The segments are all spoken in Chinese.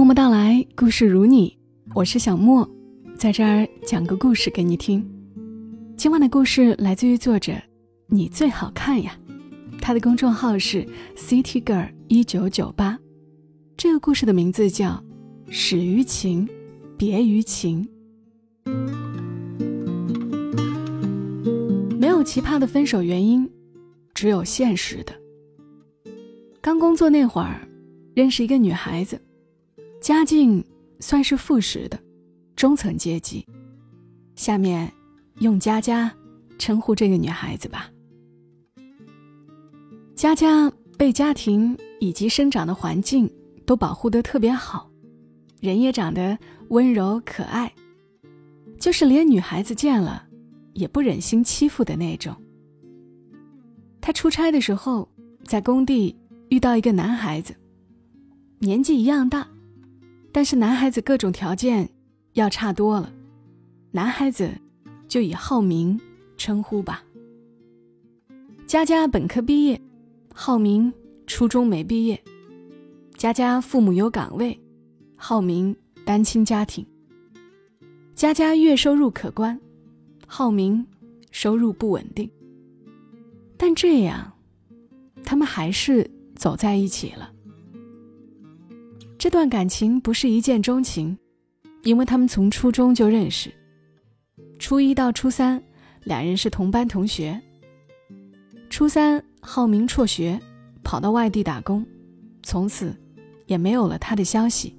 默默到来，故事如你，我是小莫，在这儿讲个故事给你听。今晚的故事来自于作者你最好看呀，他的公众号是 City Girl 一九九八。这个故事的名字叫《始于情，别于情》。没有奇葩的分手原因，只有现实的。刚工作那会儿，认识一个女孩子。家境算是富实的，中层阶级。下面用佳佳称呼这个女孩子吧。佳佳被家庭以及生长的环境都保护得特别好，人也长得温柔可爱，就是连女孩子见了也不忍心欺负的那种。她出差的时候，在工地遇到一个男孩子，年纪一样大。但是男孩子各种条件要差多了，男孩子就以浩明称呼吧。佳佳本科毕业，浩明初中没毕业。佳佳父母有岗位，浩明单亲家庭。佳佳月收入可观，浩明收入不稳定。但这样，他们还是走在一起了。这段感情不是一见钟情，因为他们从初中就认识，初一到初三，两人是同班同学。初三，浩明辍学，跑到外地打工，从此也没有了他的消息。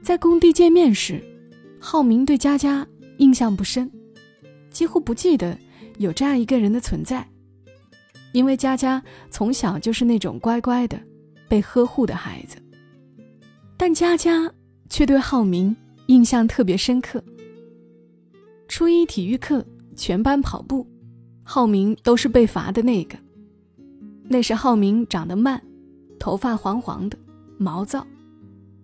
在工地见面时，浩明对佳佳印象不深，几乎不记得有这样一个人的存在，因为佳佳从小就是那种乖乖的。被呵护的孩子，但佳佳却对浩明印象特别深刻。初一体育课，全班跑步，浩明都是被罚的那个。那时浩明长得慢，头发黄黄的，毛躁，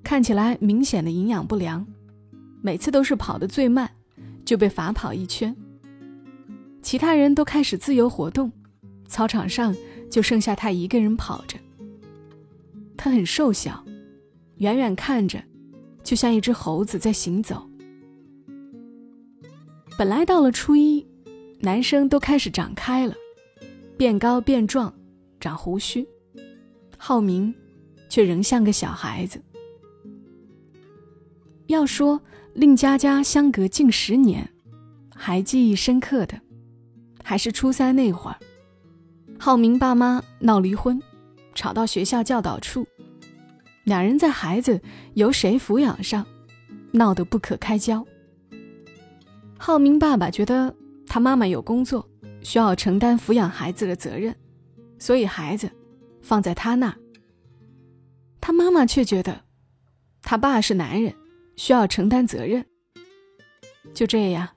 看起来明显的营养不良，每次都是跑得最慢，就被罚跑一圈。其他人都开始自由活动，操场上就剩下他一个人跑着。他很瘦小，远远看着，就像一只猴子在行走。本来到了初一，男生都开始长开了，变高变壮，长胡须，浩明却仍像个小孩子。要说令佳佳相隔近十年，还记忆深刻的，还是初三那会儿，浩明爸妈闹离婚。吵到学校教导处，两人在孩子由谁抚养上闹得不可开交。浩明爸爸觉得他妈妈有工作，需要承担抚养孩子的责任，所以孩子放在他那儿。他妈妈却觉得他爸是男人，需要承担责任。就这样，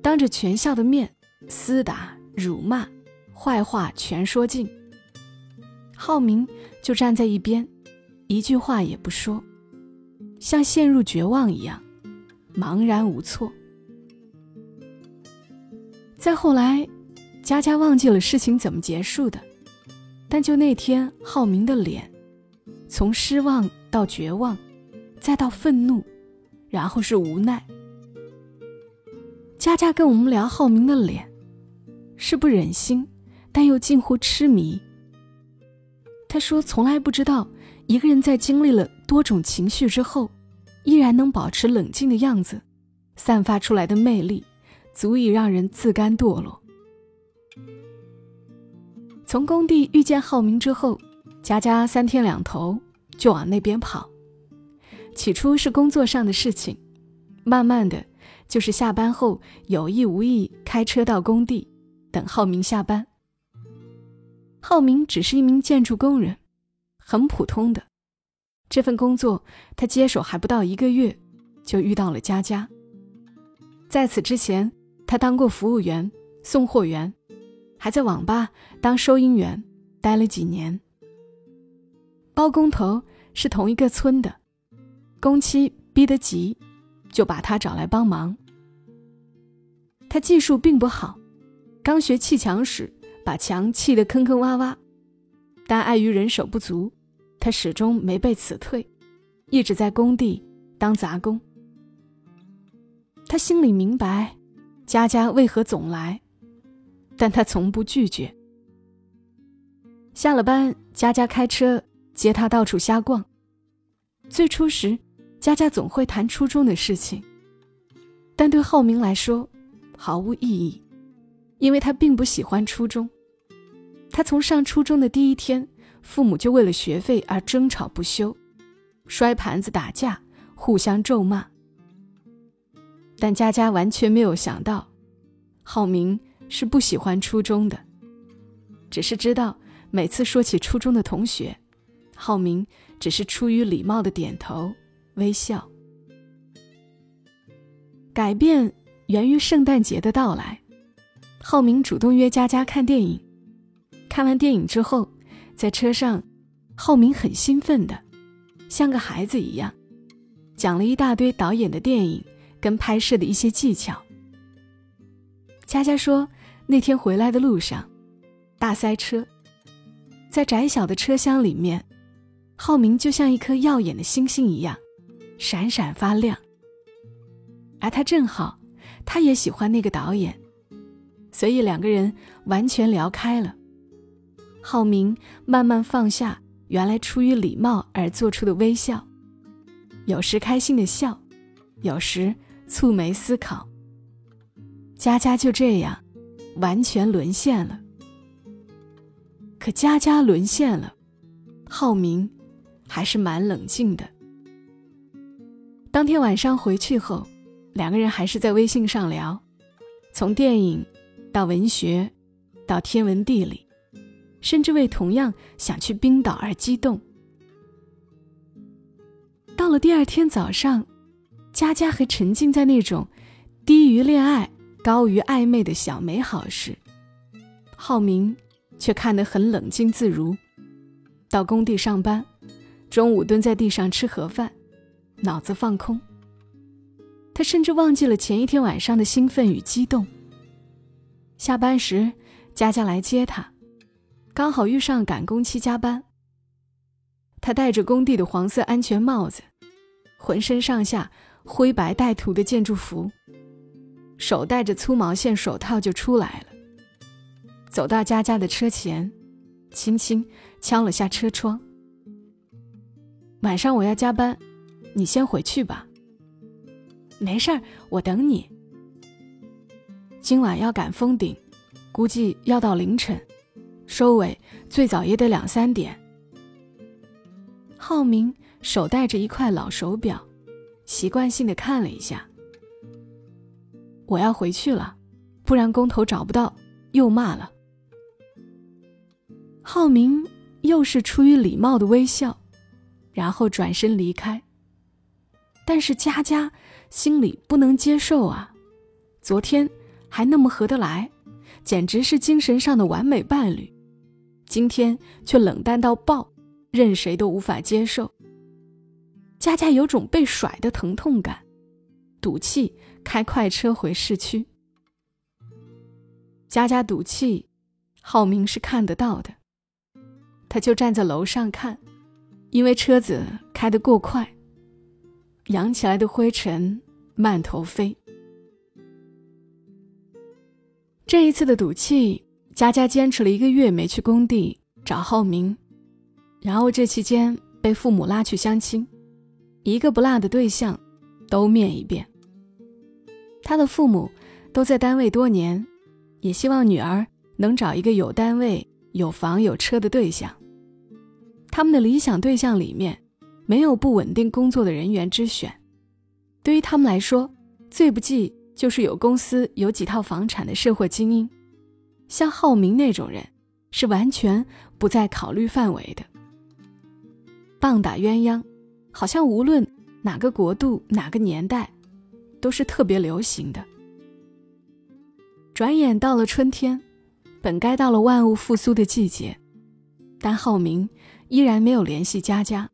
当着全校的面厮打、辱骂、坏话全说尽。浩明就站在一边，一句话也不说，像陷入绝望一样，茫然无措。再后来，佳佳忘记了事情怎么结束的，但就那天，浩明的脸，从失望到绝望，再到愤怒，然后是无奈。佳佳跟我们聊浩明的脸，是不忍心，但又近乎痴迷。他说：“从来不知道，一个人在经历了多种情绪之后，依然能保持冷静的样子，散发出来的魅力，足以让人自甘堕落。”从工地遇见浩明之后，佳佳三天两头就往那边跑。起初是工作上的事情，慢慢的，就是下班后有意无意开车到工地，等浩明下班。浩明只是一名建筑工人，很普通的。这份工作他接手还不到一个月，就遇到了佳佳。在此之前，他当过服务员、送货员，还在网吧当收银员待了几年。包工头是同一个村的，工期逼得急，就把他找来帮忙。他技术并不好，刚学砌墙时。把墙砌得坑坑洼洼，但碍于人手不足，他始终没被辞退，一直在工地当杂工。他心里明白，佳佳为何总来，但他从不拒绝。下了班，佳佳开车接他到处瞎逛。最初时，佳佳总会谈初中的事情，但对浩明来说毫无意义，因为他并不喜欢初中。他从上初中的第一天，父母就为了学费而争吵不休，摔盘子、打架，互相咒骂。但佳佳完全没有想到，浩明是不喜欢初中的，只是知道每次说起初中的同学，浩明只是出于礼貌的点头微笑。改变源于圣诞节的到来，浩明主动约佳佳看电影。看完电影之后，在车上，浩明很兴奋的，像个孩子一样，讲了一大堆导演的电影。跟拍摄的一些技巧。佳佳说，那天回来的路上，大塞车，在窄小的车厢里面，浩明就像一颗耀眼的星星一样，闪闪发亮。而他正好，他也喜欢那个导演，所以两个人完全聊开了。浩明慢慢放下原来出于礼貌而做出的微笑，有时开心的笑，有时。蹙眉思考，佳佳就这样完全沦陷了。可佳佳沦陷了，浩明还是蛮冷静的。当天晚上回去后，两个人还是在微信上聊，从电影到文学，到天文地理，甚至为同样想去冰岛而激动。到了第二天早上。佳佳还沉浸在那种低于恋爱、高于暧昧的小美好时，浩明却看得很冷静自如。到工地上班，中午蹲在地上吃盒饭，脑子放空。他甚至忘记了前一天晚上的兴奋与激动。下班时，佳佳来接他，刚好遇上赶工期加班。他戴着工地的黄色安全帽子，浑身上下。灰白带土的建筑服，手戴着粗毛线手套就出来了。走到佳佳的车前，轻轻敲了下车窗。晚上我要加班，你先回去吧。没事儿，我等你。今晚要赶封顶，估计要到凌晨，收尾最早也得两三点。浩明手戴着一块老手表。习惯性的看了一下，我要回去了，不然工头找不到，又骂了。浩明又是出于礼貌的微笑，然后转身离开。但是佳佳心里不能接受啊，昨天还那么合得来，简直是精神上的完美伴侣，今天却冷淡到爆，任谁都无法接受。佳佳有种被甩的疼痛感，赌气开快车回市区。佳佳赌气，浩明是看得到的，他就站在楼上看，因为车子开得过快，扬起来的灰尘漫头飞。这一次的赌气，佳佳坚持了一个月没去工地找浩明，然后这期间被父母拉去相亲。一个不落的对象，都面一遍。他的父母都在单位多年，也希望女儿能找一个有单位、有房有车的对象。他们的理想对象里面，没有不稳定工作的人员之选。对于他们来说，最不济就是有公司、有几套房产的社会精英。像浩明那种人，是完全不在考虑范围的。棒打鸳鸯。好像无论哪个国度、哪个年代，都是特别流行的。转眼到了春天，本该到了万物复苏的季节，但浩明依然没有联系佳佳。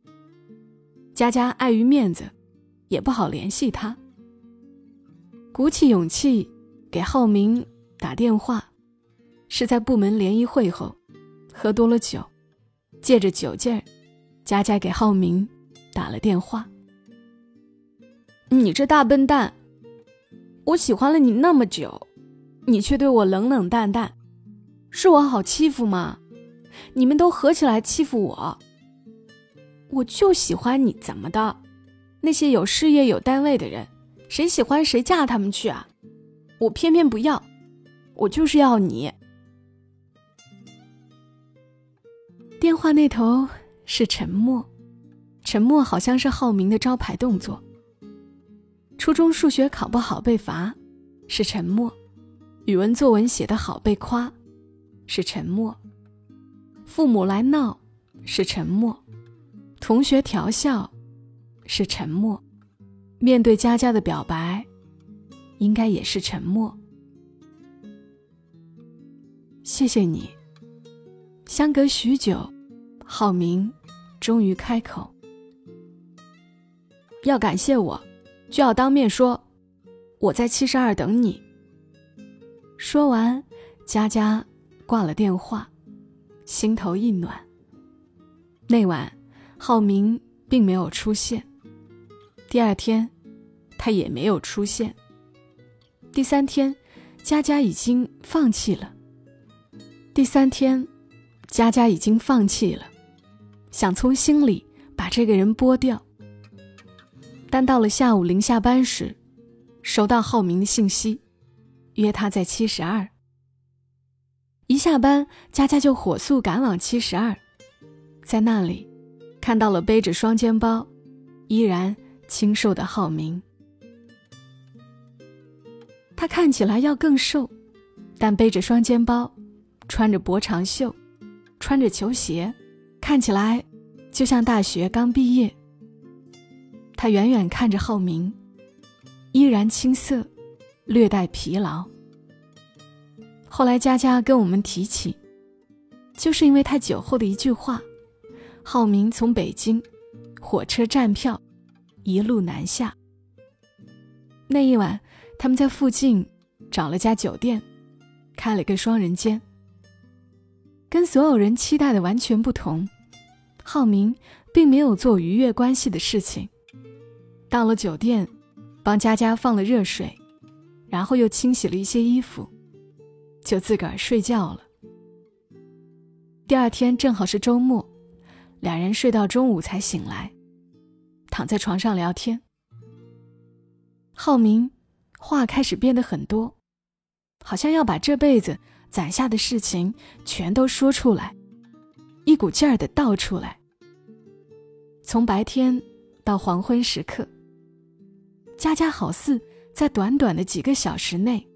佳佳碍于面子，也不好联系他。鼓起勇气给浩明打电话，是在部门联谊会后，喝多了酒，借着酒劲儿，佳佳给浩明。打了电话。你这大笨蛋！我喜欢了你那么久，你却对我冷冷淡淡，是我好欺负吗？你们都合起来欺负我。我就喜欢你，怎么的？那些有事业有单位的人，谁喜欢谁嫁他们去啊？我偏偏不要，我就是要你。话那头是沉默，沉默好像是浩明的招牌动作。初中数学考不好被罚，是沉默；语文作文写得好被夸，是沉默；父母来闹，是沉默；同学调笑，是沉默；面对佳佳的表白，应该也是沉默。谢谢你。相隔许久，浩明终于开口：“要感谢我。”就要当面说，我在七十二等你。说完，佳佳挂了电话，心头一暖。那晚，浩明并没有出现。第二天，他也没有出现。第三天，佳佳已经放弃了。第三天，佳佳已经放弃了，想从心里把这个人剥掉。但到了下午临下班时，收到浩明的信息，约他在七十二。一下班，佳佳就火速赶往七十二，在那里，看到了背着双肩包，依然清瘦的浩明。他看起来要更瘦，但背着双肩包，穿着薄长袖，穿着球鞋，看起来就像大学刚毕业。他远远看着浩明，依然青涩，略带疲劳。后来佳佳跟我们提起，就是因为他酒后的一句话，浩明从北京火车站票一路南下。那一晚，他们在附近找了家酒店，开了个双人间。跟所有人期待的完全不同，浩明并没有做逾越关系的事情。到了酒店，帮佳佳放了热水，然后又清洗了一些衣服，就自个儿睡觉了。第二天正好是周末，两人睡到中午才醒来，躺在床上聊天。浩明话开始变得很多，好像要把这辈子攒下的事情全都说出来，一股劲儿的倒出来。从白天到黄昏时刻。佳佳好似在短短的几个小时内，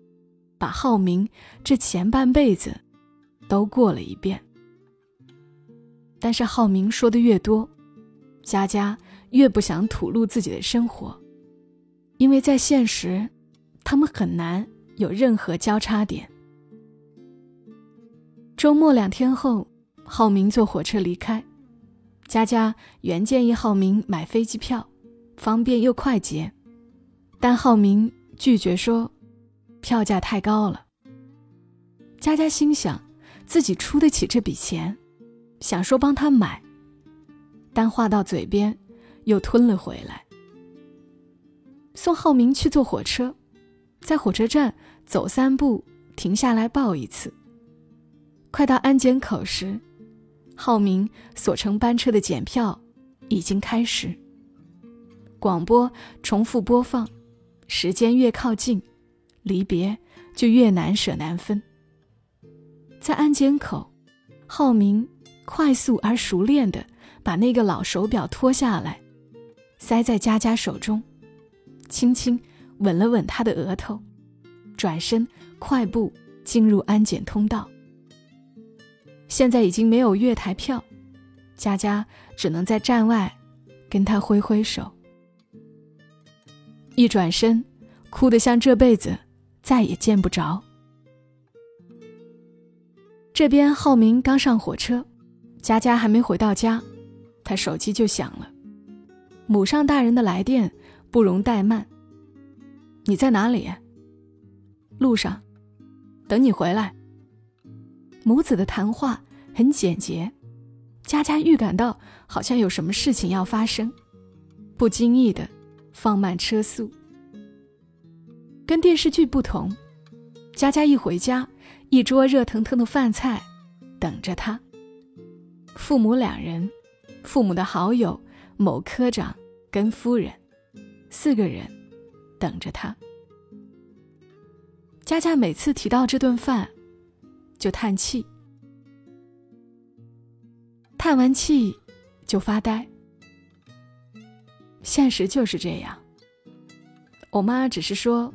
把浩明这前半辈子都过了一遍。但是浩明说的越多，佳佳越不想吐露自己的生活，因为在现实，他们很难有任何交叉点。周末两天后，浩明坐火车离开，佳佳原建议浩明买飞机票，方便又快捷。但浩明拒绝说，票价太高了。佳佳心想，自己出得起这笔钱，想说帮他买，但话到嘴边，又吞了回来。送浩明去坐火车，在火车站走三步，停下来抱一次。快到安检口时，浩明所乘班车的检票已经开始。广播重复播放。时间越靠近，离别就越难舍难分。在安检口，浩明快速而熟练地把那个老手表脱下来，塞在佳佳手中，轻轻吻了吻她的额头，转身快步进入安检通道。现在已经没有月台票，佳佳只能在站外跟他挥挥手。一转身，哭得像这辈子再也见不着。这边浩明刚上火车，佳佳还没回到家，他手机就响了。母上大人的来电不容怠慢。你在哪里？路上，等你回来。母子的谈话很简洁，佳佳预感到好像有什么事情要发生，不经意的放慢车速。跟电视剧不同，佳佳一回家，一桌热腾腾的饭菜等着她。父母两人，父母的好友某科长跟夫人，四个人等着他。佳佳每次提到这顿饭，就叹气，叹完气就发呆。现实就是这样。我妈只是说。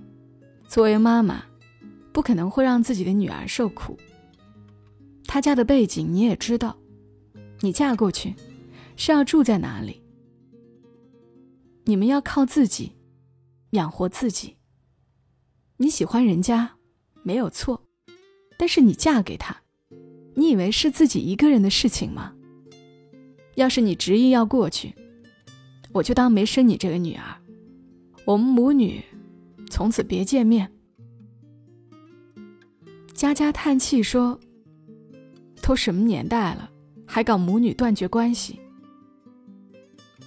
作为妈妈，不可能会让自己的女儿受苦。她家的背景你也知道，你嫁过去是要住在哪里？你们要靠自己养活自己。你喜欢人家没有错，但是你嫁给他，你以为是自己一个人的事情吗？要是你执意要过去，我就当没生你这个女儿。我们母女。从此别见面。佳佳叹气说：“都什么年代了，还搞母女断绝关系？”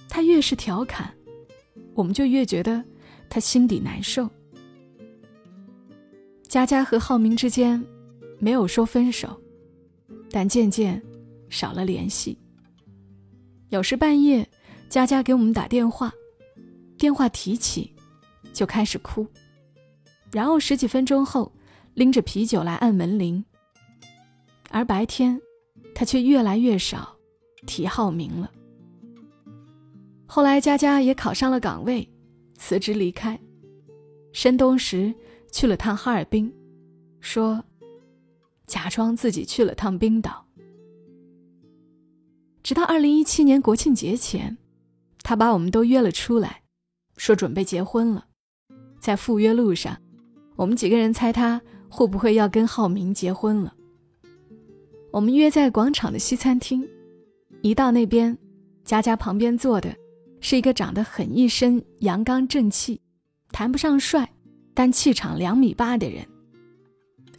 他越是调侃，我们就越觉得他心底难受。佳佳和浩明之间没有说分手，但渐渐少了联系。有时半夜，佳佳给我们打电话，电话提起。就开始哭，然后十几分钟后，拎着啤酒来按门铃。而白天，他却越来越少提浩明了。后来佳佳也考上了岗位，辞职离开。深冬时去了趟哈尔滨，说假装自己去了趟冰岛。直到二零一七年国庆节前，他把我们都约了出来，说准备结婚了。在赴约路上，我们几个人猜他会不会要跟浩明结婚了。我们约在广场的西餐厅，一到那边，佳佳旁边坐的是一个长得很一身阳刚正气，谈不上帅，但气场两米八的人。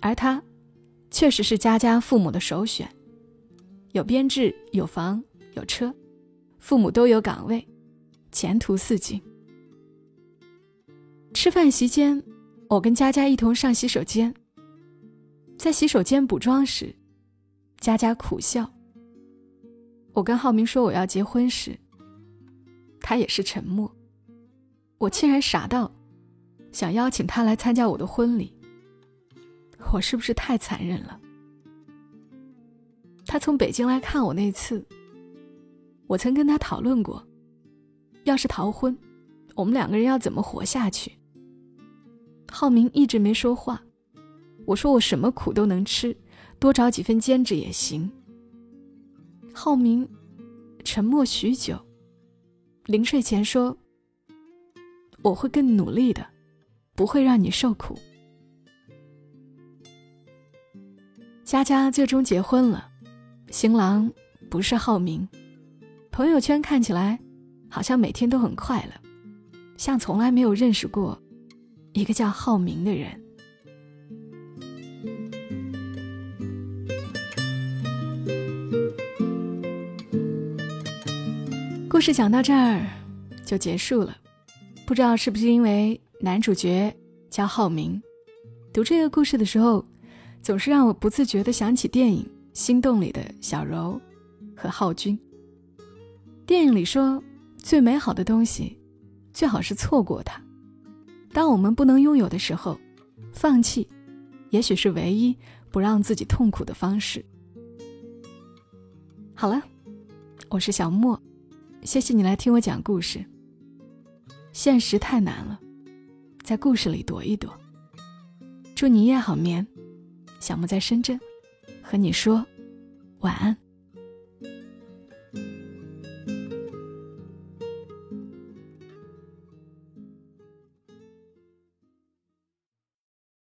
而他，确实是佳佳父母的首选，有编制，有房，有车，父母都有岗位，前途似锦。吃饭席间，我跟佳佳一同上洗手间。在洗手间补妆时，佳佳苦笑。我跟浩明说我要结婚时，他也是沉默。我竟然傻到想邀请他来参加我的婚礼，我是不是太残忍了？他从北京来看我那次，我曾跟他讨论过，要是逃婚，我们两个人要怎么活下去。浩明一直没说话，我说我什么苦都能吃，多找几份兼职也行。浩明沉默许久，临睡前说：“我会更努力的，不会让你受苦。”佳佳最终结婚了，新郎不是浩明，朋友圈看起来好像每天都很快乐，像从来没有认识过。一个叫浩明的人。故事讲到这儿就结束了，不知道是不是因为男主角叫浩明，读这个故事的时候，总是让我不自觉的想起电影《心动》里的小柔和浩君。电影里说，最美好的东西，最好是错过它。当我们不能拥有的时候，放弃，也许是唯一不让自己痛苦的方式。好了，我是小莫，谢谢你来听我讲故事。现实太难了，在故事里躲一躲。祝你夜好眠，小木在深圳，和你说晚安。